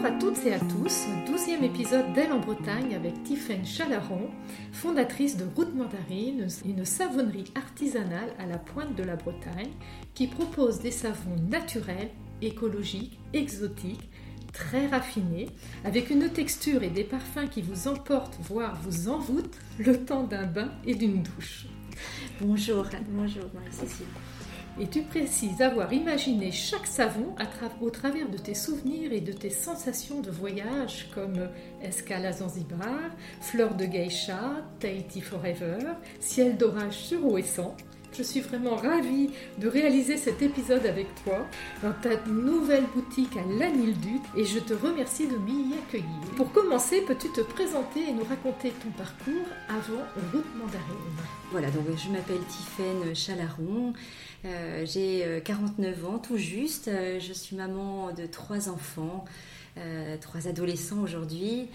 Bonjour à toutes et à tous, douzième épisode d'Elle en Bretagne avec Tiffaine Chalaron, fondatrice de Route Mandarine, une savonnerie artisanale à la pointe de la Bretagne qui propose des savons naturels, écologiques, exotiques, très raffinés, avec une texture et des parfums qui vous emportent, voire vous envoûtent, le temps d'un bain et d'une douche. Bonjour, bonjour Marie-Cécile et tu précises avoir imaginé chaque savon au travers de tes souvenirs et de tes sensations de voyage comme escale à Zanzibar, fleur de geisha, Tahiti Forever, ciel d'orage sur Ouessant. Je suis vraiment ravie de réaliser cet épisode avec toi dans ta nouvelle boutique à Lanildut et je te remercie de m'y accueillir. Pour commencer, peux-tu te présenter et nous raconter ton parcours avant Route Mandarine? Voilà, donc je m'appelle Tiffaine Chalaron. Euh, j'ai 49 euh, ans tout juste. Euh, je suis maman de trois enfants, trois adolescents aujourd'hui.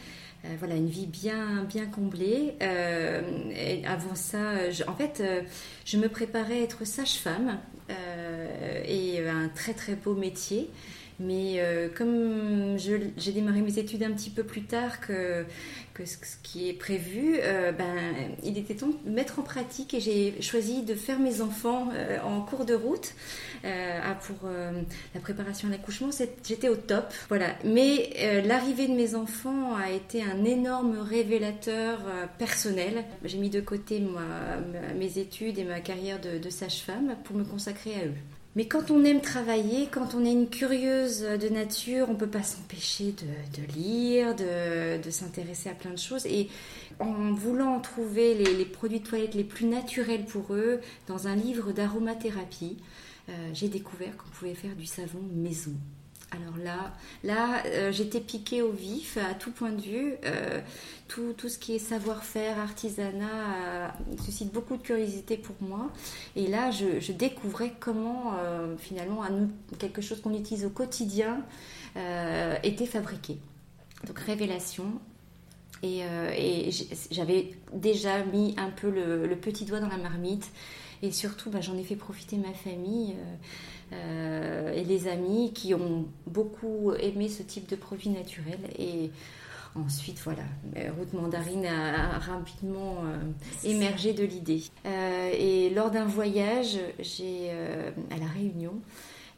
Voilà, une vie bien, bien comblée. et avant ça, en fait, je me préparais à être sage-femme et un très très beau métier. Mais euh, comme j'ai démarré mes études un petit peu plus tard que, ce, qui est prévu, euh, ben, il était temps de mettre en pratique et j'ai choisi de faire mes enfants euh, en cours de route pour la préparation à l'accouchement. J'étais au top. Voilà. Mais l'arrivée de mes enfants a été un énorme révélateur personnel. J'ai mis de côté mes études et ma carrière de sage-femme pour me consacrer à eux. Mais quand on aime travailler, quand on est une curieuse de nature, on ne peut pas s'empêcher de, lire, de, s'intéresser à plein de choses. Et en voulant trouver les, produits de toilette les plus naturels pour eux, dans un livre d'aromathérapie, euh, j'ai découvert qu'on pouvait faire du savon maison. Alors là, là euh, j'étais piquée au vif à tout point de vue. Euh, tout, ce qui est savoir-faire, artisanat, euh, suscite beaucoup de curiosité pour moi. Et là, je, découvrais comment finalement quelque chose qu'on utilise au quotidien était fabriqué. Donc révélation. Et, j'avais déjà mis un peu le, petit doigt dans la marmite. Et surtout, bah, j'en ai fait profiter ma famille. Euh, et les amis qui ont beaucoup aimé ce type de produit naturel. Et ensuite, voilà, euh, Route Mandarine a, rapidement euh, émergé de l'idée. et lors d'un voyage, j'ai à La Réunion,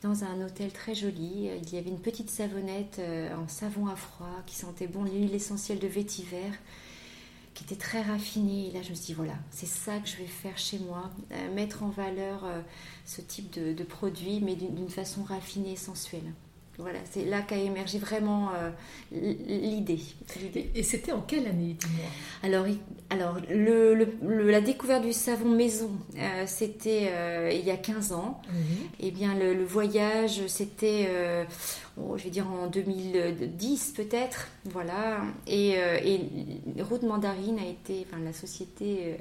dans un hôtel très joli. Il y avait une petite savonnette en savon à froid qui sentait bon l'huile essentielle de vétiver qui était très raffiné. Et là, je me suis dit, voilà, c'est ça que je vais faire chez moi, euh, mettre en valeur euh, ce type de, de produit, mais d'une façon raffinée et sensuelle. Voilà, c'est là qu'a émergé vraiment euh, l'idée. Et c'était en quelle année, dis-moi? Alors, alors le, la découverte du savon maison, c'était il y a 15 ans. Et eh bien, le, voyage, c'était, oh, je vais dire, en 2010 peut-être. Voilà. Et, et, Route Mandarine a été, enfin, la société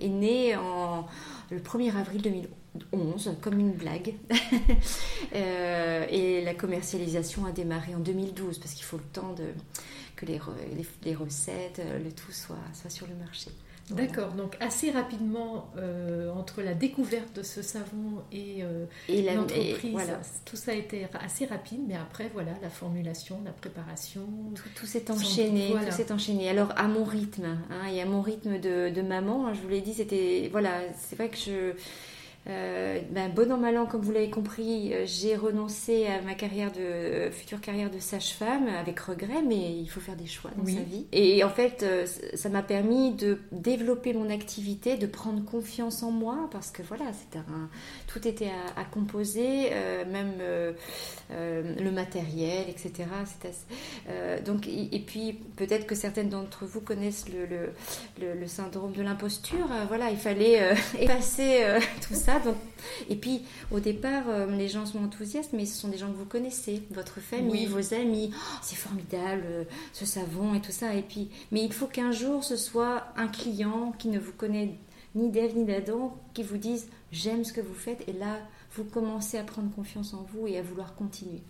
est née en, le 1er avril 2011. 11 comme une blague. Euh, et la commercialisation a démarré en 2012 parce qu'il faut le temps de, que les, les, recettes, euh, le tout soit, soit sur le marché. D'accord, donc assez rapidement, euh, entre la découverte de ce savon et, l'entreprise, tout ça a été assez rapide, mais après, voilà, la formulation, la préparation. Tout, s'est enchaîné, tout s'est enchaîné. Alors, à mon rythme, hein, et à mon rythme de, de maman, hein, je vous l'ai dit, c'était. Voilà, c'est vrai que je euh, ben, bon an, mal an, comme vous l'avez compris, euh, j'ai renoncé à ma carrière de euh, future carrière de sage-femme avec regret, mais il faut faire des choix dans sa vie. Et en fait, ça m'a permis de développer mon activité, de prendre confiance en moi, parce que voilà, c'était un, tout était à, composer, même le matériel, etc. donc, et, puis peut-être que certaines d'entre vous connaissent le, le, le syndrome de l'imposture. voilà, il fallait effacer tout ça et puis, au départ, euh, les gens sont enthousiastes, mais ce sont des gens que vous connaissez, votre famille, vos amis. Oh, c'est formidable, euh, ce savon et tout ça. Et puis, mais il faut qu'un jour, ce soit un client qui ne vous connaît ni d'Ève ni d'Adam, qui vous dise j'aime ce que vous faites. Et là, vous commencez à prendre confiance en vous et à vouloir continuer.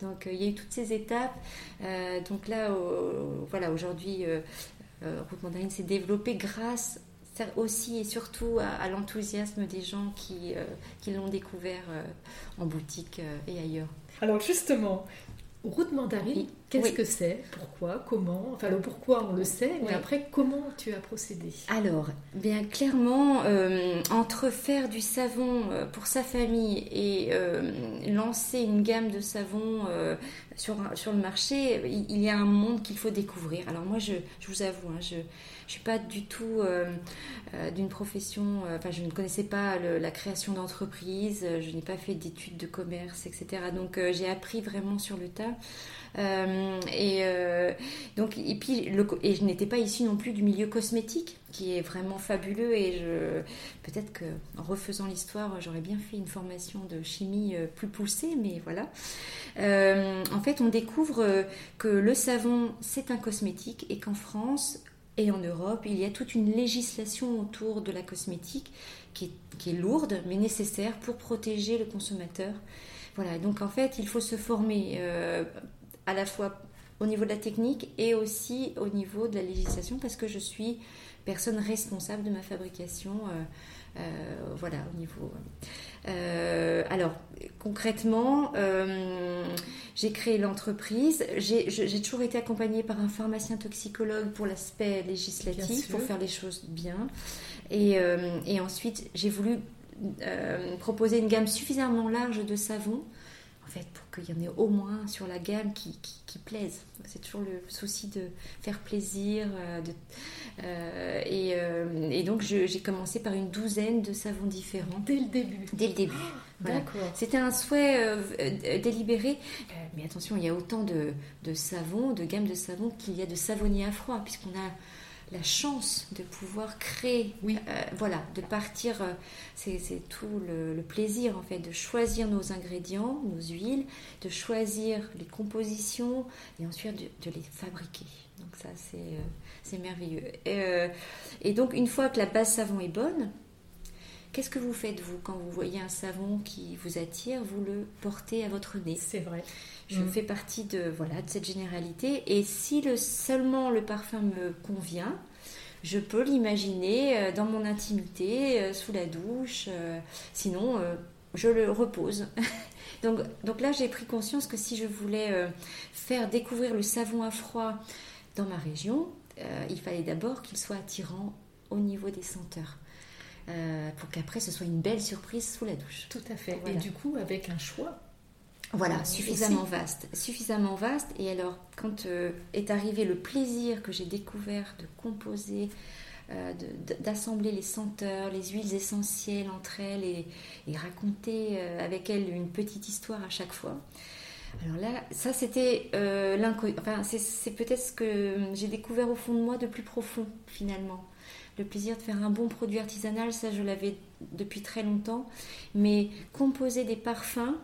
Donc, euh, il y a eu toutes ces étapes. donc là, voilà, aujourd'hui, Route Mandarine s'est développée grâce aussi et surtout à, l'enthousiasme des gens qui, euh, qui l'ont découvert euh, en boutique euh, et ailleurs. Alors justement, Route Mandarine, Qu'est-ce que c'est? Pourquoi? Comment? Enfin, le pourquoi, on le sait, mais après, comment tu as procédé? Alors, bien clairement, euh, entre faire du savon pour sa famille et euh, lancer une gamme de savons sur, sur le marché, il, y a un monde qu'il faut découvrir. Alors moi, je, je vous avoue, hein, je ne suis pas du tout d'une profession, enfin, je ne connaissais pas la création d'entreprise, je n'ai pas fait d'études de commerce, etc. Donc, j'ai appris vraiment sur le tas. Euh, et euh, donc et puis et je n'étais pas issue non plus du milieu cosmétique qui est vraiment fabuleux et je peut-être que refaisant l'histoire j'aurais bien fait une formation de chimie euh, plus poussée mais voilà en fait on découvre que le savon c'est un cosmétique et qu'en France et en Europe, il y a toute une législation autour de la cosmétique qui est, lourde mais nécessaire pour protéger le consommateur. Voilà, donc en fait, il faut se former à la fois au niveau de la technique et aussi au niveau de la législation parce que je suis personne responsable de ma fabrication. Euh, euh, voilà, au niveau. Euh, alors, concrètement, j'ai créé l'entreprise. J'ai toujours été accompagnée par un pharmacien toxicologue pour l'aspect législatif, pour faire les choses bien. Et, et ensuite, j'ai voulu proposer une gamme suffisamment large de savons fait, pour qu'il y en ait au moins sur la gamme qui, qui, plaise. C'est toujours le souci de faire plaisir. Euh, de, euh, et, euh, et, donc, j'ai commencé par une douzaine de savons différents. Dès le début Dès le début. C'était un souhait délibéré. mais attention, il y a autant de, de savons, de gammes de savons qu'il y a de savonniers à froid, puisqu'on a la chance de pouvoir créer, oui. Euh, voilà, de partir, euh, c'est tout le, plaisir en fait, de choisir nos ingrédients, nos huiles, de choisir les compositions et ensuite de, les fabriquer. Donc ça, c'est euh, merveilleux. Et, donc une fois que la base savon est bonne, qu'est-ce que vous faites vous quand vous voyez un savon qui vous attire, vous le portez à votre nez C'est vrai. Je mm. fais partie de, voilà, de cette généralité. Et si le, seulement le parfum me convient, je peux l'imaginer euh, dans mon intimité, euh, sous la douche. Euh, sinon, je le repose. donc, donc là, j'ai pris conscience que si je voulais faire découvrir le savon à froid dans ma région, il fallait d'abord qu'il soit attirant au niveau des senteurs. Pour qu'après ce soit une belle surprise sous la douche. Tout à fait. Et du coup, avec un choix voilà, suffisamment vaste, suffisamment vaste. Et alors, quand euh, est arrivé le plaisir que j'ai découvert de composer, euh, d'assembler les senteurs, les huiles essentielles entre elles et, raconter euh, avec elles une petite histoire à chaque fois. Alors là, ça c'était enfin, c'est peut-être ce que j'ai découvert au fond de moi de plus profond finalement. Le plaisir de faire un bon produit artisanal, ça je l'avais depuis très longtemps, mais composer des parfums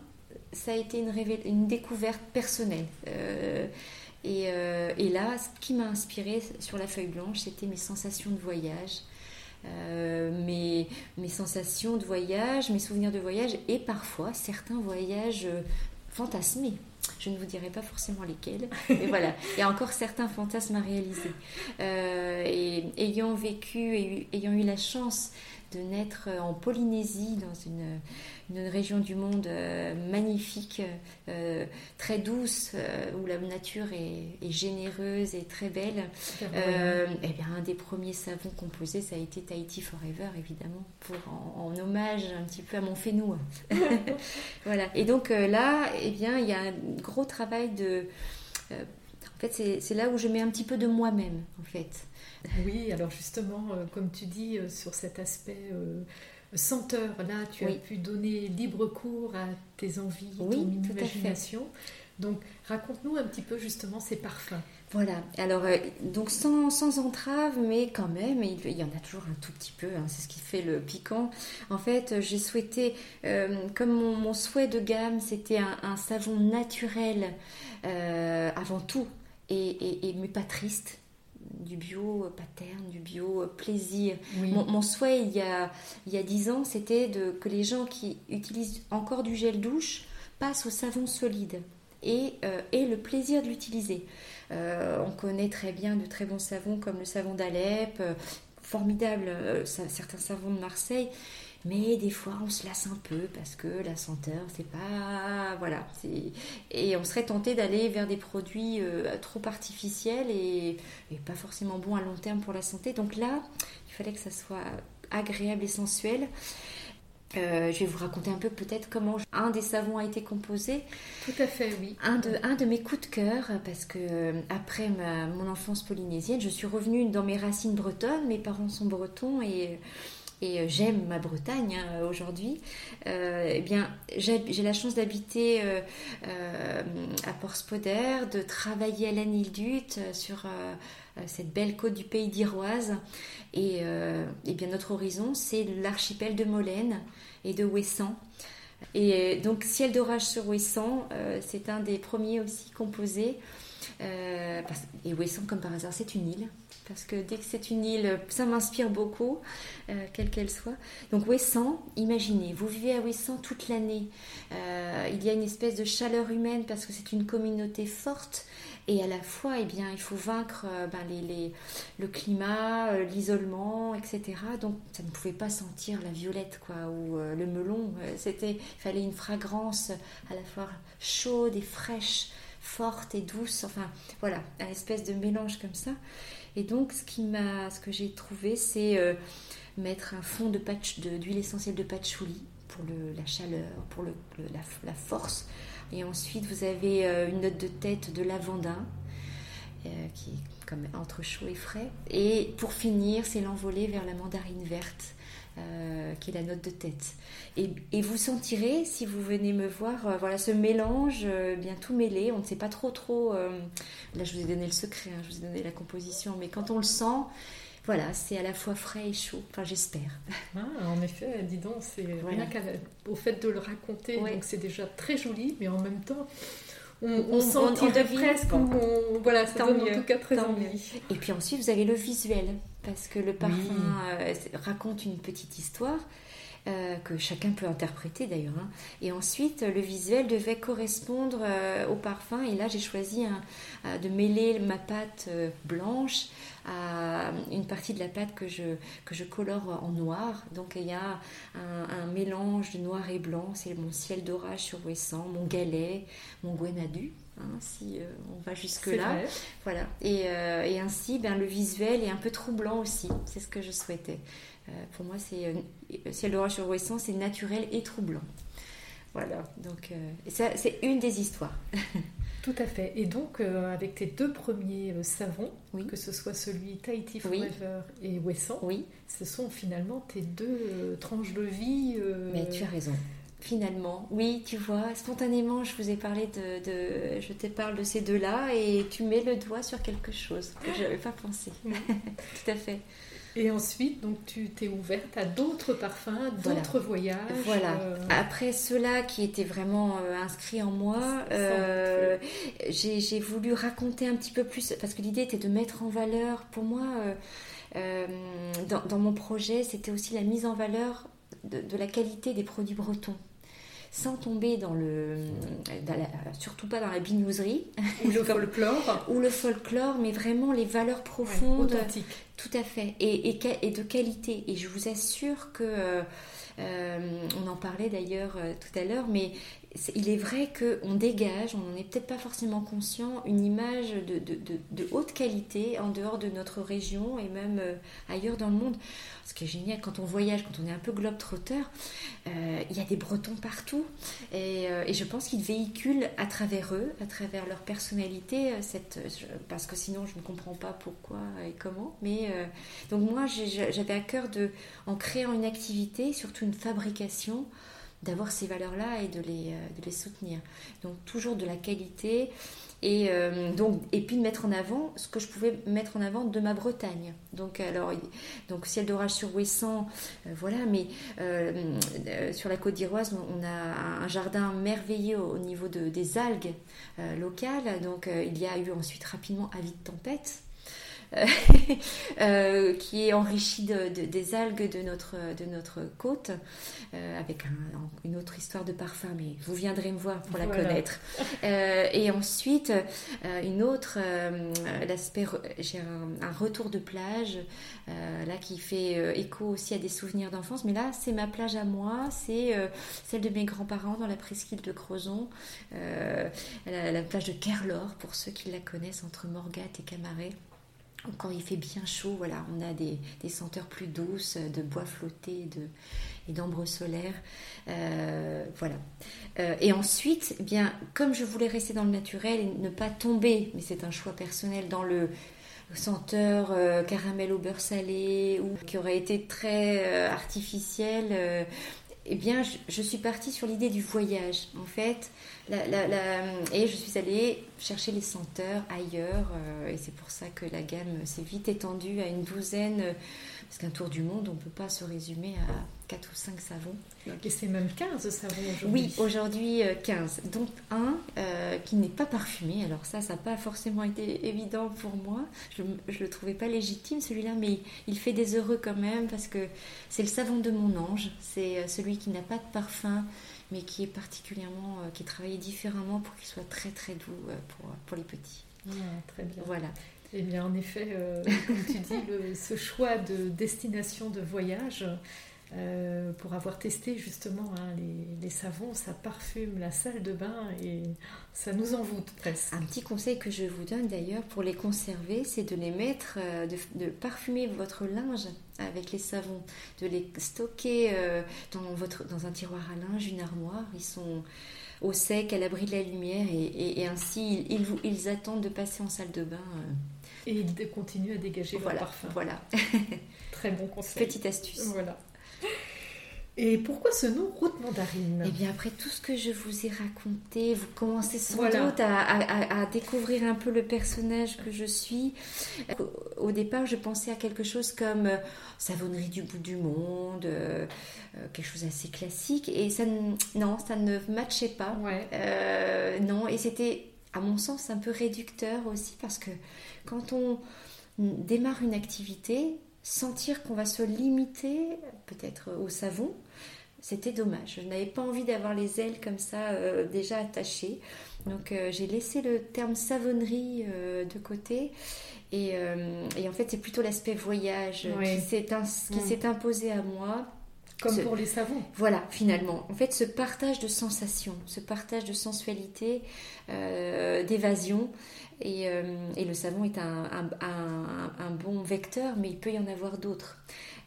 ça a été une, découverte personnelle. Euh, euh, et, là, ce qui m'a inspiré sur la feuille blanche, c'était mes sensations de voyage. Euh, mes, sensations de voyage, mes souvenirs de voyage et parfois certains voyages fantasmés. Je ne vous dirai pas forcément lesquels, mais voilà, il y a encore certains fantasmes à réaliser. et ayant vécu et ayant eu la chance de naître en Polynésie, dans une, une région du monde euh, magnifique, euh, très douce, euh, où la nature est, généreuse et très belle. et eh bien, un des premiers savons composés, ça a été Tahiti Forever, évidemment, pour, en, hommage un petit peu à mon fénou. voilà. Et donc là, eh bien, il y a un gros travail de... en fait, c'est là où je mets un petit peu de moi-même, en fait. Oui, alors justement, comme tu dis, sur cet aspect senteur, là, tu as pu donner libre cours à tes envies, oui, ton imagination. Donc, raconte-nous un petit peu justement ces parfums. Voilà, alors euh, donc sans, sans, entrave, mais quand même, il, y en a toujours un tout petit peu, hein, c'est ce qui fait le piquant. En fait, j'ai souhaité, euh, comme mon, souhait de gamme, c'était un, savon naturel euh, avant tout, et, et, mais pas triste, du bio paterne, du bio plaisir. Mon, souhait il y a il y a dix ans, c'était que les gens qui utilisent encore du gel douche passent au savon solide et euh, aient le plaisir de l'utiliser. Euh, on connaît très bien de très bons savons comme le savon d'Alep. formidables, certains savons de Marseille, mais des fois on se lasse un peu parce que la senteur c'est pas voilà et on serait tenté d'aller vers des produits trop artificiels et, pas forcément bons à long terme pour la santé donc là il fallait que ça soit agréable et sensuel euh, je vais vous raconter un peu peut-être comment un des savons a été composé. Tout à fait, oui. Un de, un de mes coups de cœur, parce que euh, après ma, mon enfance polynésienne, je suis revenue dans mes racines bretonnes. Mes parents sont bretons et, et euh, j'aime ma Bretagne hein, aujourd'hui. eh bien, j'ai la chance d'habiter à Port-Spoder, de travailler à l'Anildut sur cette belle côte du pays d'Iroise. Et, et, bien notre horizon, c'est l'archipel de Molène et de Ouessant. Et donc Ciel d'orage sur Ouessant, euh, c'est un des premiers aussi composés. Euh, et Ouessant, comme par hasard, c'est une île. Parce que dès que c'est une île, ça m'inspire beaucoup, euh, quelle qu'elle soit. Donc Ouessant, imaginez, vous vivez à Ouessant toute l'année. il y a une espèce de chaleur humaine parce que c'est une communauté forte. Et à la fois, eh bien, il faut vaincre euh, ben, les, le climat, euh, l'isolement, etc. Donc, ça ne pouvait pas sentir la violette, quoi, ou euh, le melon. C'était, il fallait une fragrance à la fois chaude et fraîche, forte et douce. Enfin, voilà, un espèce de mélange comme ça. Et donc, ce qui ce que j'ai trouvé, c'est mettre un fond de d'huile essentielle de patchouli pour le, la chaleur, pour le, la, force et ensuite, vous avez euh, une note de tête de lavandin, euh, qui est comme entre chaud et frais. Et pour finir, c'est l'envolée vers la mandarine verte. Euh, qui est la note de tête. Et, et, vous sentirez, si vous venez me voir, voilà ce mélange bien tout mêlé. On ne sait pas trop trop. là, je vous ai donné le secret, hein, je vous ai donné la composition, mais quand on le sent, voilà, c'est à la fois frais et chaud. Enfin, j'espère. Ah, en effet, dis donc, c'est rien qu'au fait de le raconter, donc c'est déjà très joli, mais en même temps, on, on, on presque. voilà, ça donne en tout cas très envie. Et puis ensuite, vous avez le visuel, parce que le parfum euh, raconte une petite histoire. Euh, que chacun peut interpréter d'ailleurs. Hein. Et ensuite, le visuel devait correspondre euh, au parfum. Et là, j'ai choisi de mêler ma pâte blanche à une partie de la pâte que je, que je colore en noir. Donc il y a un, mélange de noir et blanc. C'est mon ciel d'orage sur mon galet, mon gwenadu. Hein, si euh, on va jusque là, voilà. Et, euh, et, ainsi, ben, le visuel est un peu troublant aussi. C'est ce que je souhaitais. Euh, pour moi, c'est ciel d'orage sur Ouessant, c'est naturel et troublant. Voilà. Donc, ça, c'est une des histoires. Tout à fait. Et donc, avec tes deux premiers savons, que ce soit celui Tahiti Forever et Wesson, oui. ce sont finalement tes deux tranches de vie. Mais tu as raison. Finalement, oui, tu vois, spontanément, je vous ai parlé de, je te parle de ces deux-là et tu mets le doigt sur quelque chose que je n'avais pas pensé. Tout à fait. Et ensuite, donc tu t'es ouverte à d'autres parfums, d'autres voyages. Voilà. Euh, Après cela qui était vraiment euh, inscrit en moi, euh, j'ai voulu raconter un petit peu plus, parce que l'idée était de mettre en valeur, pour moi, dans, dans, mon projet, c'était aussi la mise en valeur de, de la qualité des produits bretons sans tomber dans le. surtout pas dans la binouserie. Ou le folklore. ou le folklore, mais vraiment les valeurs profondes. tout à fait. Et, et, de qualité. Et je vous assure que. Euh, on en parlait d'ailleurs euh, tout à l'heure, mais il est vrai qu'on dégage, on n'en est peut-être pas forcément conscient, une image de, haute qualité en dehors de notre région et même euh, ailleurs dans le monde. Ce qui est génial quand on voyage, quand on est un peu globe-trotteur, euh, il y a des Bretons partout euh, et, je pense qu'ils véhiculent à travers eux, à travers leur personnalité, cette, parce que sinon je ne comprends pas pourquoi et comment. Mais donc moi j'avais à cœur de, en créant une activité, surtout une fabrication, d'avoir ces valeurs-là et de les, euh, de les soutenir. Donc toujours de la qualité et, euh, donc, et puis de mettre en avant ce que je pouvais mettre en avant de ma Bretagne. Donc, alors, donc ciel d'orage sur Ouessant, euh, voilà, mais sur la côte d'Iroise, on a un jardin merveilleux au niveau de, des algues locales. Donc, il y a eu ensuite rapidement avis de tempête. qui est enrichi de, des algues de notre, de notre côte, avec une autre histoire de parfum, mais vous viendrez me voir pour la connaître. et ensuite, une autre, l'aspect, j'ai un, un, retour de plage, là qui fait écho aussi à des souvenirs d'enfance, mais là c'est ma plage à moi, c'est celle de mes grands-parents dans la presqu'île de Crozon, la, la plage de Kerlor, pour ceux qui la connaissent, entre Morgat et Camaret. Quand il fait bien chaud, voilà, on a des, senteurs plus douces de bois flotté de, et d'ambre solaire. Euh, voilà. Euh, et ensuite, eh bien, comme je voulais rester dans le naturel et ne pas tomber, mais c'est un choix personnel, dans le senteur euh, caramel au beurre salé ou qui aurait été très artificiel, eh bien, je, suis partie sur l'idée du voyage. En fait, et je suis allée chercher les senteurs ailleurs. Euh, et c'est pour ça que la gamme s'est vite étendue à une douzaine. Parce qu'un tour du monde, on ne peut pas se résumer à 4 ou 5 savons. Et c'est même 15 savons aujourd'hui Oui, aujourd'hui 15. Euh, Donc un euh, qui n'est pas parfumé. Alors ça, ça n'a pas forcément été évident pour moi. Je ne le trouvais pas légitime celui-là, mais il fait des heureux quand même parce que c'est le savon de mon ange. C'est celui qui n'a pas de parfum mais qui est particulièrement, qui est travaillé différemment pour qu'il soit très très doux pour, pour les petits. Ah, très bien. Voilà. Eh bien, en effet, comme tu dis, ce choix de destination de voyage, euh, pour avoir testé justement hein, les, savons, ça parfume la salle de bain et ça nous envoûte presque. Un petit conseil que je vous donne d'ailleurs pour les conserver, c'est de les mettre, euh, de, parfumer votre linge avec les savons, de les stocker euh, dans, votre, dans un tiroir à linge, une armoire. Ils sont au sec, à l'abri de la lumière et, ainsi ils, ils, attendent de passer en salle de bain. Et ils continuent à dégager voilà, leur parfum. Voilà. Très bon conseil. Petite astuce. Voilà. Et pourquoi ce nom route mandarine? Eh bien, après tout ce que je vous ai raconté, vous commencez sans doute à, découvrir un peu le personnage que je suis. Au départ, je pensais à quelque chose comme euh, savonnerie du bout du monde, euh, euh, quelque chose assez classique. Et ça, non, ça ne matchait pas. non, et c'était, à mon sens, un peu réducteur aussi parce que quand on démarre une activité, sentir qu'on va se limiter peut-être au savon, c'était dommage. Je n'avais pas envie d'avoir les ailes comme ça euh, déjà attachées. Donc euh, j'ai laissé le terme savonnerie euh, de côté. Et, en fait, c'est plutôt l'aspect voyage qui s'est imposé à moi. Comme pour les savons. Voilà, finalement. En fait, ce partage de sensations, ce partage de sensualité, d'évasion, euh, et, le savon est un, bon vecteur, mais il peut y en avoir d'autres.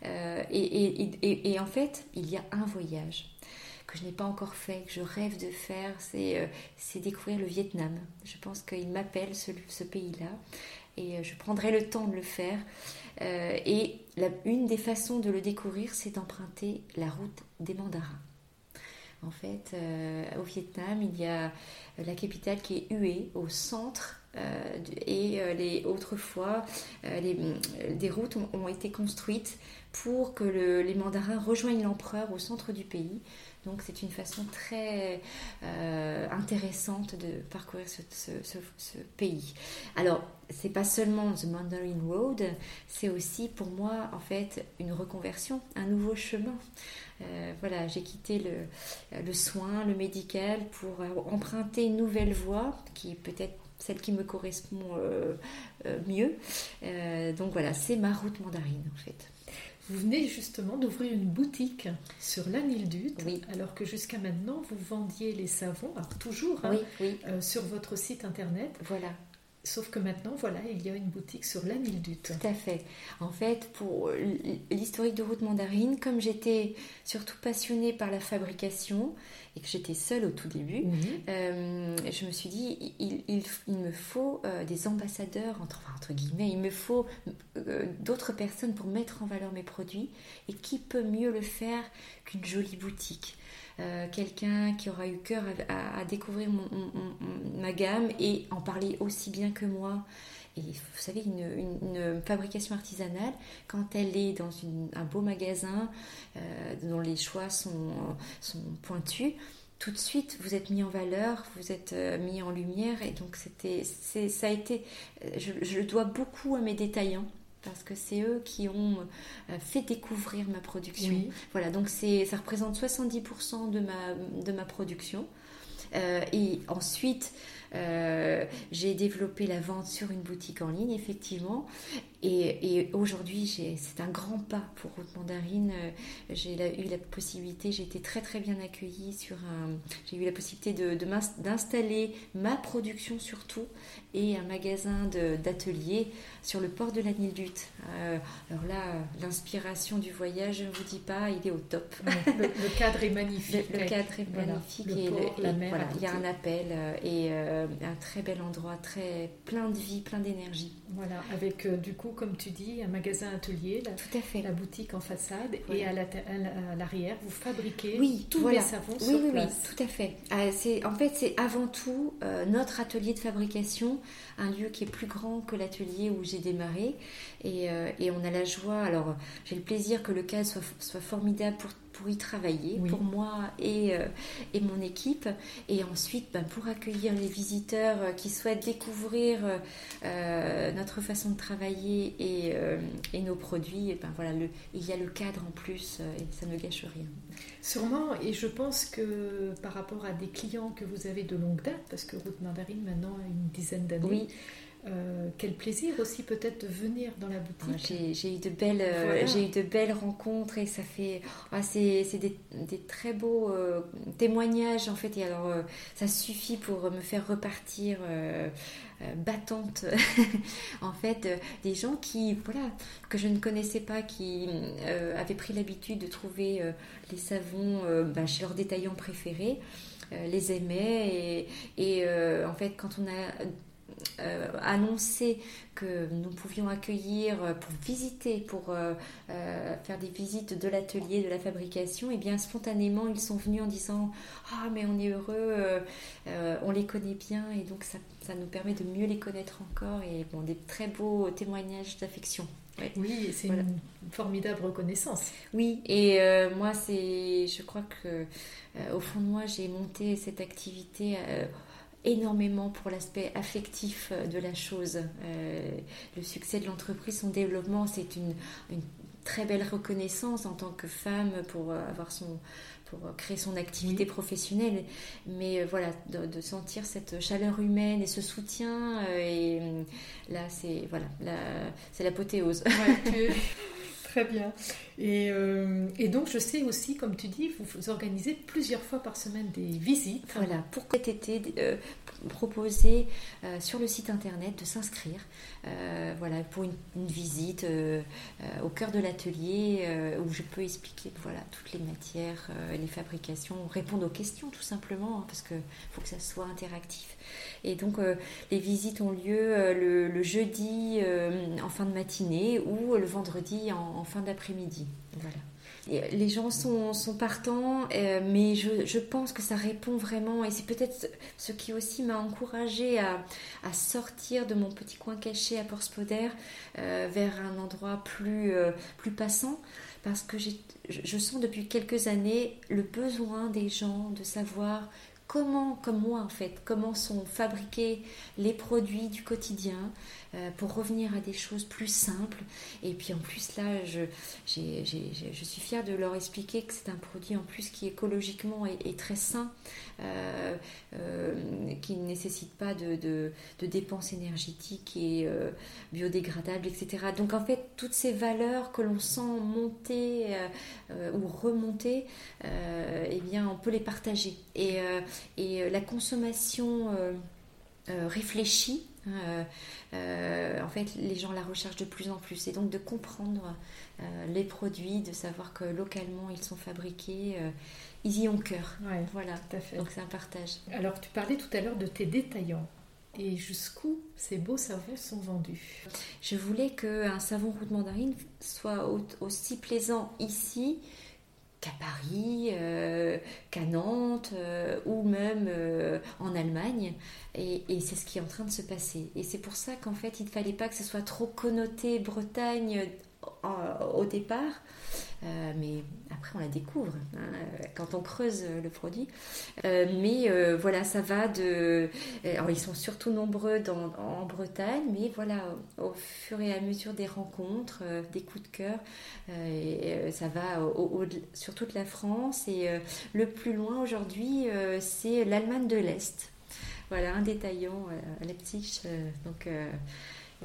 Euh, et, en fait, il y a un voyage que je n'ai pas encore fait, que je rêve de faire, c'est euh, découvrir le Vietnam. Je pense qu'il m'appelle ce, ce pays-là et je prendrai le temps de le faire. Et une des façons de le découvrir, c'est d'emprunter la route des mandarins. En fait, au Vietnam, il y a la capitale qui est Hue, au centre euh, et euh, les, autrefois, euh, les, des routes ont, été construites pour que les mandarins rejoignent l'empereur au centre du pays. Donc c'est une façon très intéressante de parcourir ce, pays. Alors c'est pas seulement The Mandarin Road, c'est aussi pour moi en fait une reconversion, un nouveau chemin. voilà, j'ai quitté le, soin, le médical pour emprunter une nouvelle voie qui peut-être celle qui me correspond euh, euh, mieux. Euh, donc voilà, c'est ma route mandarine en fait. Vous venez justement d'ouvrir une boutique sur l'Anildut, oui. alors que jusqu'à maintenant vous vendiez les savons, alors toujours hein, sur votre site internet. Voilà. Sauf que maintenant, voilà, il y a une boutique sur l'île du Tout à fait. En fait, pour l'historique de route mandarine, comme j'étais surtout passionnée par la fabrication et que j'étais seule au tout début, euh, je me suis dit, il, il, me faut euh, des ambassadeurs, entre, entre, guillemets, il me faut euh, d'autres personnes pour mettre en valeur mes produits. Et qui peut mieux le faire qu'une jolie boutique? Euh, quelqu'un qui aura eu cœur à, découvrir ma gamme et en parler aussi bien que moi. Et vous savez, une, fabrication artisanale, quand elle est dans un beau magasin euh, dont les choix sont, sont pointus, tout de suite, vous êtes mis en valeur, vous êtes mis en lumière, et donc c'était, ça a été, je, je le dois beaucoup à mes détaillants parce que c'est eux qui ont fait découvrir ma production. Voilà, donc ça représente 70% de ma, de ma production. et ensuite, euh, j'ai développé la vente sur une boutique en ligne, effectivement. Et, aujourd'hui, c'est un grand pas pour Route Mandarine. Euh, j'ai eu la possibilité, j'ai été très très bien accueillie sur un. J'ai eu la possibilité d'installer de, ma production surtout et un magasin d'atelier sur le port de la Nildute. Euh, alors là, l'inspiration du voyage, je ne vous dis pas, il est au top. le, cadre est magnifique. Le, cadre est magnifique. et, voilà, il y a un appel et euh, un très bel endroit, très plein de vie, plein d'énergie. Voilà, avec du coup comme tu dis, un magasin atelier, la, Tout à fait. la boutique en façade, et à l'arrière, vous fabriquez oui, tous les savons oui, sur oui, place. Oui, tout à fait. Euh, c'est, en fait, c'est avant tout euh, notre atelier de fabrication, un lieu qui est plus grand que l'atelier où j'ai démarré, et, euh, et, on a la joie. Alors, j'ai le plaisir que le cadre soit, soit formidable pour pour y travailler, pour moi et, euh, et, mon équipe. Et ensuite, ben, pour accueillir les visiteurs euh, qui souhaitent découvrir euh, notre façon de travailler et, et nos produits, et ben, voilà, le, il y a le cadre en plus et ça ne gâche rien. Sûrement, et je pense que par rapport à des clients que vous avez de longue date, parce que Route Mandarine maintenant a une dizaine d'années, oui. Euh, quel plaisir aussi peut-être de venir dans la boutique. Ah, j'ai eu de belles, euh, j'ai eu de belles rencontres et ça fait, ah, c'est des, des, très beaux euh, témoignages en fait. Et alors ça suffit pour me faire repartir battante en fait des gens qui voilà que je ne connaissais pas qui avaient pris l'habitude de trouver les savons bah, chez leurs détaillants préférés les aimaient et, et en fait quand on a euh, annoncé que nous pouvions accueillir euh, pour visiter, pour euh, faire des visites de l'atelier, de la fabrication, et eh bien spontanément ils sont venus en disant Ah, mais on est heureux, on les connaît bien, et donc ça, ça, nous permet de mieux les connaître encore, et bon, des très beaux témoignages d'affection. Oui, c'est une formidable reconnaissance. Oui, et moi, c'est, je crois que au fond de moi, j'ai monté cette activité énormément pour l'aspect affectif euh, de la chose. Euh, le succès de l'entreprise, son développement, c'est une, très belle reconnaissance en tant que femme pour euh, avoir son pour créer son activité professionnelle. Mais voilà de, sentir cette chaleur humaine et ce soutien et là c'est voilà c'est l'apothéose Très bien. Euh, et, donc, je sais aussi, comme tu dis, vous, organisez plusieurs fois par semaine des visites. Voilà, pour cet été, euh, proposer euh, sur le site internet de s'inscrire voilà, pour une, visite au cœur de l'atelier où je peux expliquer voilà, toutes les matières, les fabrications, répondre aux questions tout simplement, hein, parce qu'il faut que ça soit interactif. Et donc, les visites ont lieu le, jeudi en fin de matinée ou le vendredi en fin d'après-midi. Voilà. Les gens sont, partants, euh, mais je, je, pense que ça répond vraiment, et c'est peut-être ce qui aussi m'a encouragé à, sortir de mon petit coin caché à Porspoder euh, vers un endroit plus, euh, passant, parce que je sens depuis quelques années le besoin des gens de savoir comment, comme moi en fait, comment sont fabriqués les produits du quotidien, pour revenir à des choses plus simples. Et puis en plus là, je, je suis fière de leur expliquer que c'est un produit en plus qui écologiquement est, très sain, euh, euh, qui ne nécessite pas de, de, dépenses énergétiques et biodégradables, etc. Donc en fait, toutes ces valeurs que l'on sent monter ou remonter, eh bien on peut les partager. Et, et la consommation réfléchie, euh, euh, en fait, les gens la recherchent de plus en plus. Et donc de comprendre euh, les produits, de savoir que localement ils sont fabriqués, ils y ont cœur. voilà, tout à fait. donc c'est un partage. Alors tu parlais tout à l'heure de tes détaillants. Et jusqu'où ces beaux savons sont vendus? Je voulais qu'un savon route mandarine soit aussi plaisant ici qu'à Paris, euh, qu'à Nantes euh, ou même euh, en Allemagne. Et, c'est ce qui est en train de se passer. Et c'est pour ça qu'en fait, il ne fallait pas que ce soit trop connoté Bretagne au départ. Euh, mais après, on la découvre hein, quand on creuse le produit. Euh, mais euh, voilà, ça va de. Alors, ils sont surtout nombreux en Bretagne, mais voilà, au fur et à mesure des rencontres, des coups de cœur, ça va sur toute la France. Et le plus loin aujourd'hui, c'est l'Allemagne de l'Est. Voilà, un détaillant à Leipzig. donc.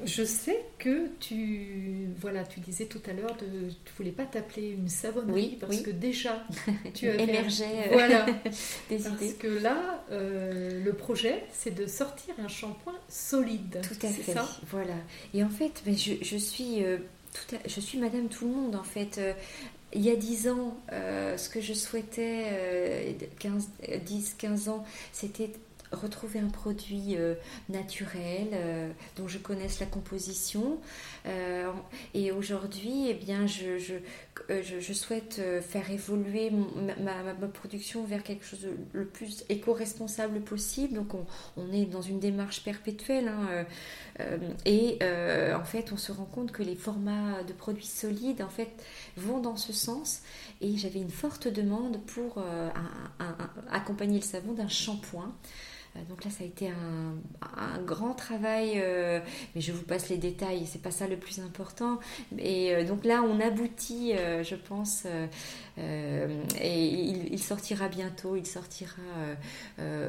Je sais que tu, voilà, tu disais tout à l'heure de, tu voulais pas t'appeler une savonnerie parce que déjà tu avais émergé euh, voilà, des parce que là, euh, le projet, c'est de sortir un shampoing solide. Tout à fait. Ça? voilà. Et en fait, mais je, je suis, euh, tout je suis Madame Tout le Monde en fait. il y a 10 ans, ce que je souhaitais, 10-15 ans, c'était retrouver un produit euh, naturel euh, dont je connaisse la composition. Euh, et aujourd'hui, eh bien, je, je, souhaite faire évoluer ma, ma, production vers quelque chose de le plus éco-responsable possible. Donc, on, est dans une démarche perpétuelle. Hein, et en fait, on se rend compte que les formats de produits solides, en fait, vont dans ce sens. Et j'avais une forte demande pour accompagner le savon d'un shampoing. Euh, donc là, ça a été un, grand travail, euh, mais je vous passe les détails, c'est pas ça le plus important. Et euh, donc là, on aboutit, je pense, et il, sortira bientôt, il sortira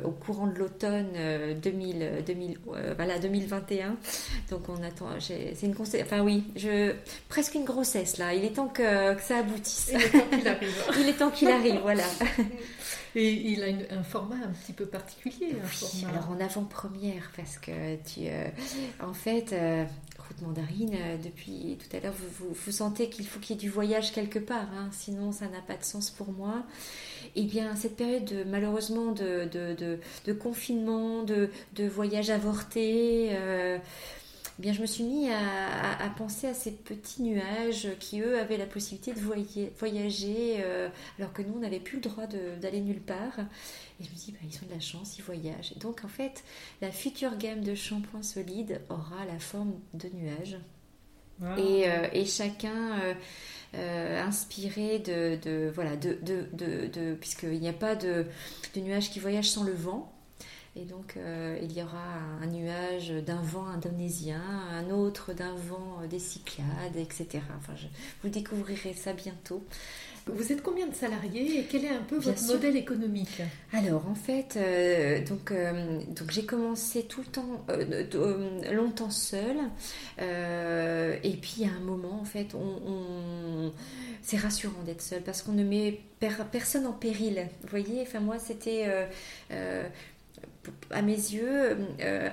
au courant de l'automne 2000, 2000, voilà, 2021. Donc on attend, c'est une enfin oui, je, presque une grossesse là, il est temps que, que ça aboutisse. Il est temps qu'il arrive. il est temps qu'il arrive, voilà. Et il a un format un petit peu particulier. Alors en avant-première, parce que tu, euh, en fait, euh, Route Mandarine, euh, depuis tout à l'heure, vous, vous, sentez qu'il faut qu'il y ait du voyage quelque part, hein, sinon ça n'a pas de sens pour moi. Eh bien, cette période de, malheureusement de, de, de, confinement, de, voyage avorté, eh bien, je me suis mis à, penser à ces petits nuages qui, eux, avaient la possibilité de voyager, euh, alors que nous, on n'avait plus le droit d'aller nulle part. Et je me dis, bah, ils ont de la chance, ils voyagent. Et donc, en fait, la future gamme de shampoings solides aura la forme de nuages. Et, euh, et, chacun euh, inspiré de, de voilà de, de, de puisqu'il n'y a pas de nuages qui voyagent sans le vent et donc, euh, il y aura un nuage d'un vent indonésien, un autre d'un vent des Cyclades, etc. Enfin, vous découvrirez ça bientôt. Vous êtes combien de salariés et quel est un peu votre modèle économique? Alors, en fait, euh, donc, euh, donc j'ai commencé tout le temps, longtemps seule. et puis, à un moment, en fait, on, c'est rassurant d'être seule parce qu'on ne met personne en péril. Vous voyez, enfin, moi, c'était à mes yeux, euh,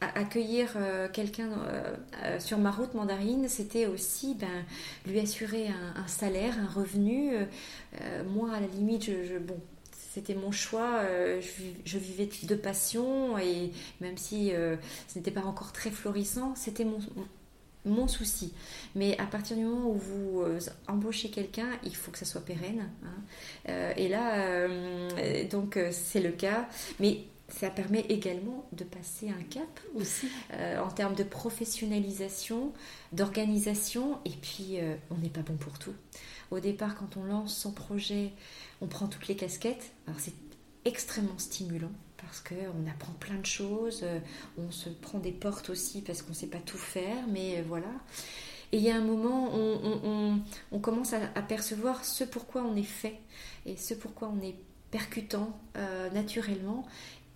accueillir euh, quelqu'un euh, sur ma route mandarine, c'était aussi ben, lui assurer un, salaire, un revenu. moi, à la limite, je, bon, c'était mon choix. Je, vivais de passion et même si ce n'était pas encore très florissant, c'était mon, mon souci. Mais à partir du moment où vous embauchez quelqu'un, il faut que ça soit pérenne. Hein. et là, donc c'est le cas. Mais ça permet également de passer un cap aussi euh, en termes de professionnalisation, d'organisation, et puis euh, on n'est pas bon pour tout. Au départ, quand on lance son projet, on prend toutes les casquettes. Alors c'est extrêmement stimulant parce qu'on apprend plein de choses, euh, on se prend des portes aussi parce qu'on ne sait pas tout faire, mais voilà. Et il y a un moment, on, on, commence à, percevoir ce pourquoi on est fait et ce pourquoi on est percutant naturellement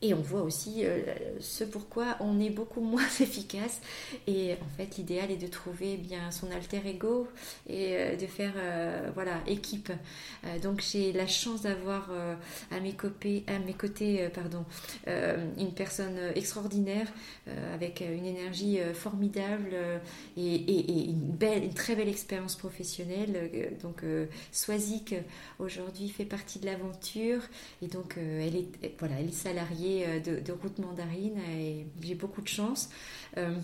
et on voit aussi euh, ce pourquoi on est beaucoup moins efficace. Et en fait, l'idéal est de trouver bien son alter ego et euh, de faire euh, voilà équipe. donc j'ai la chance d'avoir à mes côtés, pardon, une personne extraordinaire avec une énergie formidable et, une belle, une très belle expérience professionnelle. donc Swazik aujourd'hui fait partie de l'aventure et donc elle est voilà elle est salariée euh, de, route mandarine et j'ai beaucoup de chance. Euh,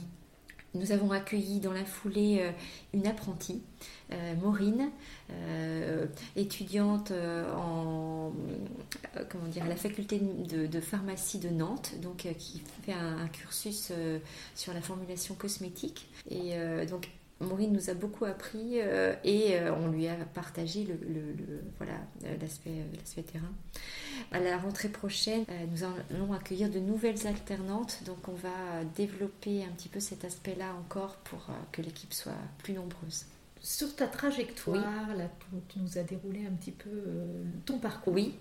nous avons accueilli dans la foulée euh, une apprentie, Maureen, étudiante en, comment dire, à la faculté de, pharmacie de Nantes, donc qui fait un, cursus sur la formulation cosmétique. Maureen nous a beaucoup appris et on lui a partagé le, voilà l'aspect l'aspect terrain. À la rentrée prochaine, nous allons accueillir de nouvelles alternantes, donc on va développer un petit peu cet aspect-là encore pour que l'équipe soit plus nombreuse. Sur ta trajectoire, là, tu, nous as déroulé un petit peu ton parcours oui.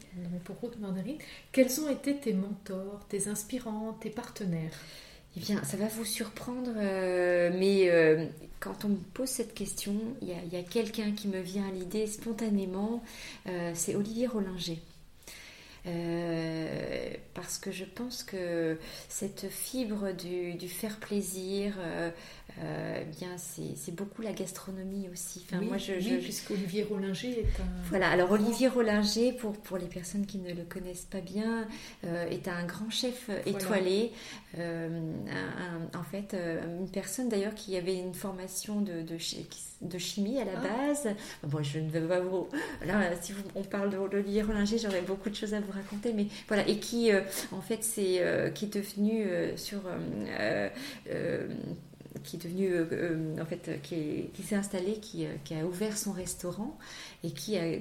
pour Route Mandarine. Quels ont été tes mentors, tes inspirants, tes partenaires? Eh bien, ça va vous surprendre, euh, mais euh, quand on me pose cette question, il y a, quelqu'un qui me vient à l'idée spontanément, euh, c'est Olivier Rollinger. parce que je pense que cette fibre du, du faire plaisir, euh, eh bien c'est beaucoup la gastronomie aussi. Enfin, moi, je, oui, puisque Olivier Rollinger est un... Voilà, alors Olivier Rollinger, pour, pour les personnes qui ne le connaissent pas bien, euh, est un grand chef étoilé. Euh, en fait, une personne d'ailleurs qui avait une formation de, de, de chimie à la ah. base. Bon, je ne veux pas vous... Là, si on parle d'Olivier Rollinger, j'aurais beaucoup de choses à vous raconter, mais voilà, et qui, en fait, c'est qui est devenu sur qui est devenu, euh, euh, en fait, qui, s'est installé, qui, euh, qui, a ouvert son restaurant et qui a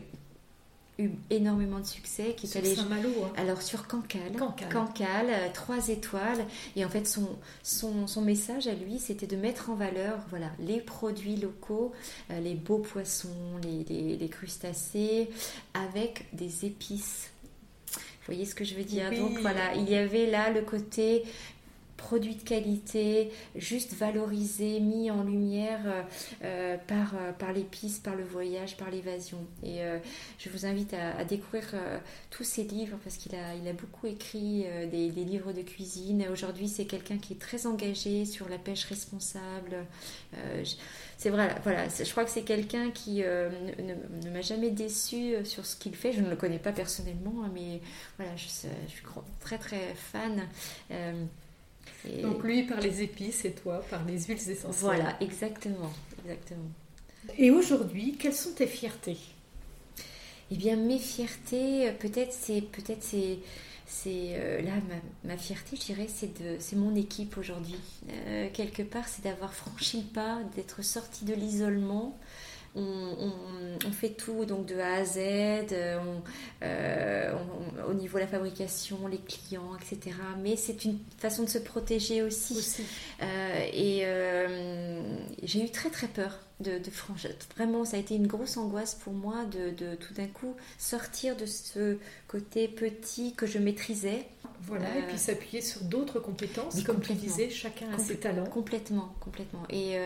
eu énormément de succès. Qui sur allé, Saint-Malo hein. Alors sur Cancale, Cancale. trois étoiles. Et en fait, son, son, son message à lui, c'était de mettre en valeur voilà, les produits locaux, les beaux poissons, les, les, crustacés, avec des épices. Vous voyez ce que je veux dire? Donc voilà, il y avait là le côté produit de qualité, juste valorisé, mis en lumière euh, euh, par, euh, par l'épice, par le voyage, par l'évasion. Et je vous invite à, découvrir tous ces livres parce qu'il a, il a beaucoup écrit des, livres de cuisine. Aujourd'hui, c'est quelqu'un qui est très engagé sur la pêche responsable. c'est vrai, voilà, je crois que c'est quelqu'un qui ne, m'a jamais déçu sur ce qu'il fait. Je ne le connais pas personnellement, hein, mais voilà, je, je suis très très fan. Donc lui par les épices et toi par les huiles essentielles. Voilà, exactement, exactement. Et aujourd'hui, quelles sont tes fiertés? Eh bien, mes fiertés, peut-être c'est peut-être c'est c'est euh, là ma, fierté, je dirais, c'est de c'est mon équipe aujourd'hui. Euh, quelque part, c'est d'avoir franchi le pas, d'être sorti de l'isolement, on, fait tout donc de A à Z, euh, euh, au niveau de la fabrication, les clients, etc. Mais c'est une façon de se protéger aussi. Euh, et j'ai eu très très peur de, de Vraiment, ça a été une grosse angoisse pour moi de, tout d'un coup sortir de ce côté petit que je maîtrisais. Voilà, et puis s'appuyer sur d'autres compétences, comme tu disais, chacun a ses talents. Complètement, complètement. Et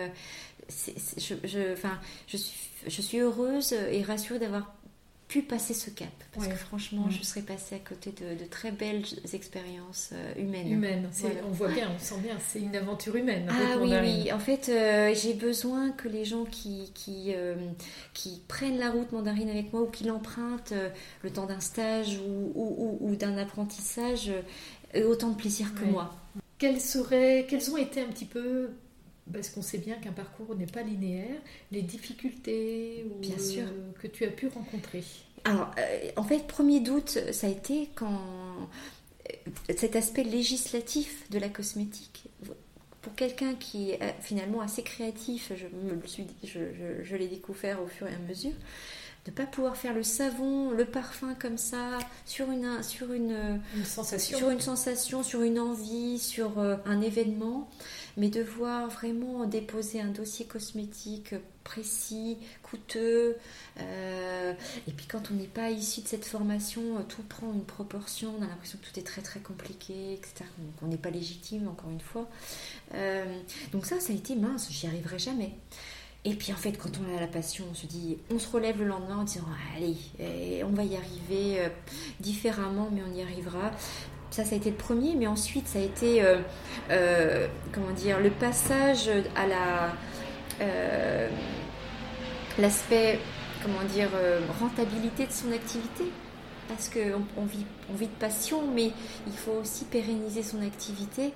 je, je, enfin, je, suis, je suis heureuse et rassurée d'avoir pu passer ce cap. Parce que franchement, je serais passée à côté de, très belles expériences euh, humaines. Humaines, on voit bien, on sent bien, c'est une aventure humaine. Ah oui, oui, en fait, euh, j'ai besoin que les gens qui, qui, euh, qui prennent la route mandarine avec moi ou qui l'empruntent le temps d'un stage ou, ou, ou, d'un apprentissage aient autant de plaisir que moi. Quelles, seraient, quelles ont été un petit peu parce qu'on sait bien qu'un parcours n'est pas linéaire, les difficultés bien sûr. Euh, que tu as pu rencontrer Alors, euh, en fait, premier doute, ça a été quand euh, cet aspect législatif de la cosmétique. Pour quelqu'un qui est finalement assez créatif, je, suis, je, je l'ai découvert au fur et à mesure, de pas pouvoir faire le savon, le parfum comme ça sur une sur une, sensation sur une sensation, sur une envie, sur un événement mais devoir vraiment déposer un dossier cosmétique précis, coûteux, euh, et puis quand on n'est pas issu de cette formation, tout prend une proportion, on a l'impression que tout est très très compliqué, etc. Donc on n'est pas légitime, encore une fois. Euh, donc ça, ça a été mince, j'y arriverai jamais. Et puis en fait, quand on a la passion, on se dit, on se relève le lendemain en disant, allez, eh, on va y arriver euh, différemment, mais on y arrivera. Ça, ça a été le premier, mais ensuite, ça a été, euh, euh, comment dire, le passage à la euh, l'aspect, comment dire, rentabilité de son activité. Parce qu'on on vit, on vit de passion, mais il faut aussi pérenniser son activité.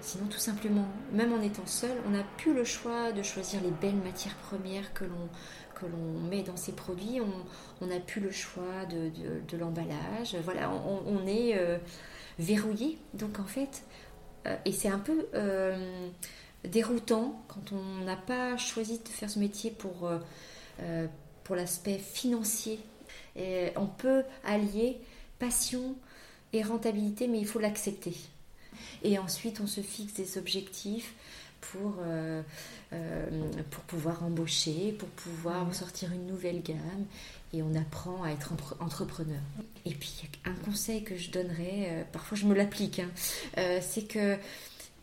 sinon, tout simplement, même en étant seul, on n'a plus le choix de choisir les belles matières premières que l'on met dans ces produits, on n'a plus le choix de, l'emballage. Voilà, on, est verrouillé. Donc en fait, euh, et c'est un peu, euh, déroutant quand on n'a pas choisi de faire ce métier pour, pour l'aspect financier. Et on peut allier passion et rentabilité, mais il faut l'accepter. Et ensuite, on se fixe des objectifs pour, euh, euh, pour pouvoir embaucher, pour pouvoir sortir une nouvelle gamme. Et on apprend à être entrepreneur. Et puis, un conseil que je donnerais, euh, parfois je me l'applique, hein, c'est que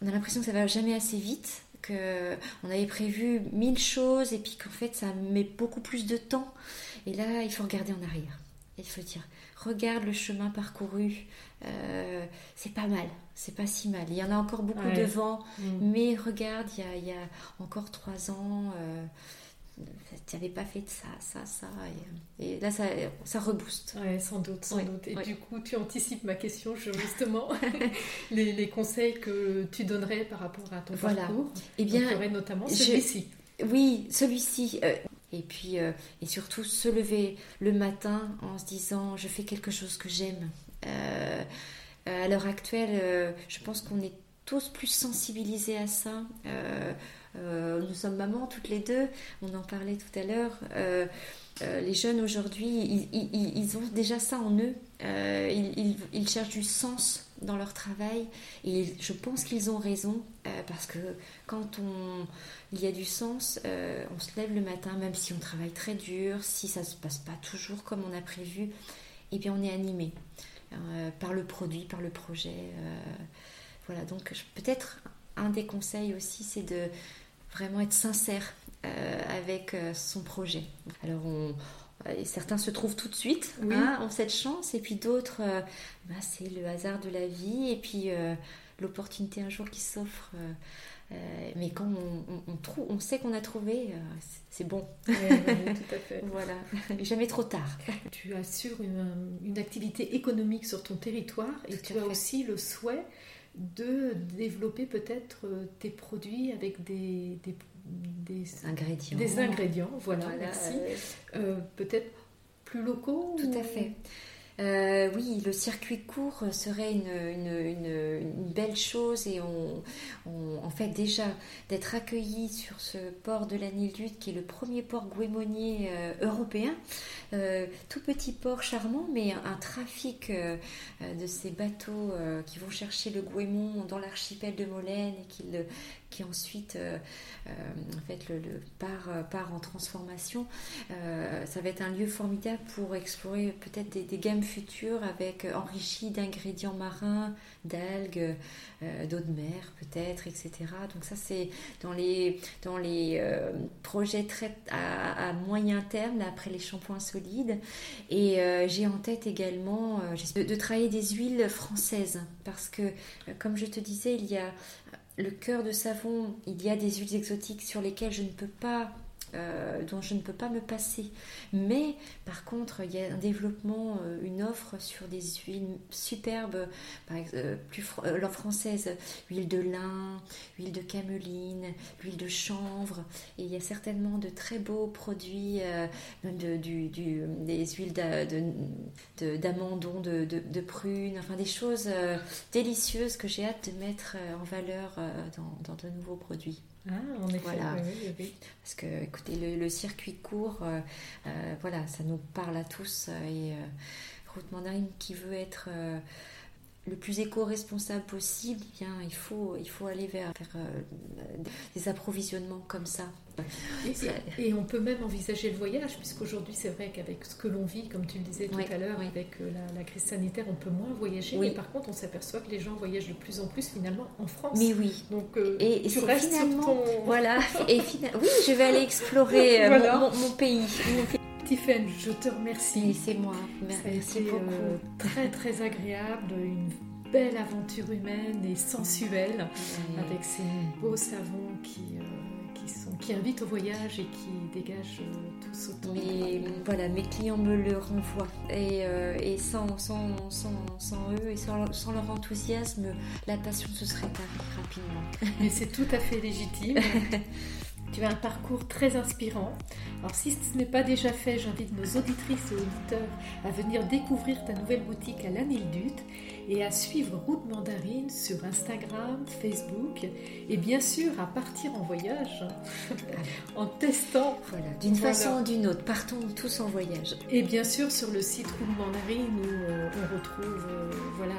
on a l'impression que ça va jamais assez vite, que on avait prévu mille choses et puis qu'en fait ça met beaucoup plus de temps. Et là, il faut regarder en arrière. Il faut dire, regarde le chemin parcouru, euh, c'est pas mal, c'est pas si mal. Il y en a encore beaucoup devant, mm. mais regarde, il y, a, encore trois ans, euh, tu n'avais pas fait de ça, ça, ça, et, là ça, ça rebooste. Oui, sans doute, sans doute. Et du coup, tu anticipes ma question, justement, les, conseils que tu donnerais par rapport à ton parcours. Et eh bien, notamment celui-ci. Oui, celui-ci. Euh, et puis, euh, et surtout, se lever le matin en se disant je fais quelque chose que j'aime. Euh, à l'heure actuelle, je pense qu'on est tous plus sensibilisés à ça. Nous sommes mamans toutes les deux, on en parlait tout à l'heure. les jeunes aujourd'hui, ils, ont déjà ça en eux. ils, cherchent du sens dans leur travail et je pense qu'ils ont raison parce que quand il y a du sens, euh, on se lève le matin, même si on travaille très dur, si ça ne se passe pas toujours comme on a prévu, et eh bien on est animé euh, par le produit, par le projet. Euh, voilà, donc peut-être un des conseils aussi, c'est de vraiment être sincère avec son projet. Alors certains se trouvent tout de suite, hein, ont cette chance, et puis d'autres, bah, c'est le hasard de la vie, et puis l'opportunité un jour qui s'offre euh, mais quand on, trouve, on sait qu'on a trouvé, euh, c'est bon. tout à fait. voilà, jamais trop tard. Tu assures une, une, activité économique sur ton territoire et tu as aussi le souhait de développer peut-être euh, tes produits avec des, des, des ingrédients. Des ingrédients, voilà, merci. peut-être plus locaux Tout à fait. Euh, oui, le circuit court serait une, belle chose et on, en fait déjà d'être accueilli sur ce port de la Nilud qui est le premier port gouémonier euh, européen, euh, tout petit port charmant mais un, trafic de ces bateaux qui vont chercher le Gouémon dans l'archipel de Molène et qui le, qui ensuite euh, euh, en fait, le, part, euh, part, en transformation. ça va être un lieu formidable pour explorer peut-être des, gammes futures avec enrichi d'ingrédients marins, d'algues, d'eau de mer peut-être, etc. Donc ça c'est dans les, dans les projets très à, moyen terme, après les shampoings solides. Et j'ai en tête également de travailler des huiles françaises parce que, comme je te disais, il y a le cœur de savon, il y a des huiles exotiques sur lesquelles je ne peux pas euh, dont je ne peux pas me passer. Mais par contre, il y a un développement, euh, une offre sur des huiles superbes, par exemple, euh, plus française, huile de lin, huile de cameline, huile de chanvre, et il y a certainement de très beaux produits, du, des huiles d'amandon, de, de, de, prunes, enfin des choses délicieuses que j'ai hâte de mettre en valeur dans de nouveaux produits. Ah, en effet, voilà. Parce que, écoutez, le, circuit court, euh, euh, voilà, ça nous parle à tous. Euh, et Mandarine qui veut être le plus éco-responsable possible, eh bien, il faut, il faut aller vers, des approvisionnements comme ça. Et, on peut même envisager le voyage, puisqu'aujourd'hui, c'est vrai qu'avec ce que l'on vit, comme tu le disais tout à l'heure, avec euh, la, crise sanitaire, on peut moins voyager. Mais par contre, on s'aperçoit que les gens voyagent de plus en plus finalement en France. Mais oui. Donc, euh, et, tu restes finalement, sur ton... Voilà. Et oui, je vais aller explorer euh, mon, pays. Tiffaine, je te remercie. C'est moi. Merci beaucoup. très très agréable, une belle aventure humaine et sensuelle avec ces beaux savons qui qui, invite au voyage et qui dégage euh, tous autant. Mais voilà, mes clients me le renvoient. Et, euh, et sans, sans, sans, sans, eux et sans, sans, leur enthousiasme, la passion se serait arrêtée rapidement. Mais c'est tout à fait légitime. Tu as un parcours très inspirant. Alors si ce n'est pas déjà fait, j'invite nos auditrices et auditeurs à venir découvrir ta nouvelle boutique à l'Anildut et à suivre Route Mandarine sur Instagram, Facebook et bien sûr à partir en voyage en testant. Voilà, d'une façon ou d'une autre, partons tous en voyage. Et bien sûr sur le site Route Mandarine où euh, on retrouve euh, voilà,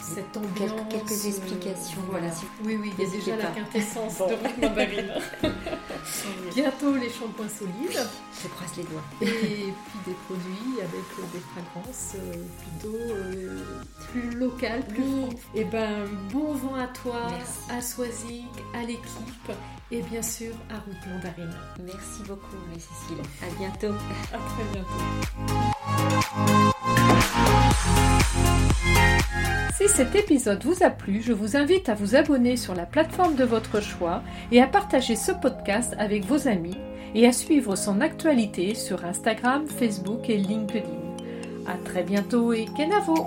cette ambiance. Quelques, explications. voilà. Oui, oui, il y a déjà la quintessence de Route Mandarine. Bientôt les shampoings solides. Je croise les doigts. Et puis des produits avec des fragrances euh, plutôt plus local, plus Et eh ben bon vent à toi, à Soisig, à l'équipe et bien sûr à Route Mandarine. Merci beaucoup, Cécile. À bientôt. À très bientôt. Si cet épisode vous a plu, je vous invite à vous abonner sur la plateforme de votre choix et à partager ce podcast avec vos amis et à suivre son actualité sur Instagram, Facebook et LinkedIn. À très bientôt et Kenavo!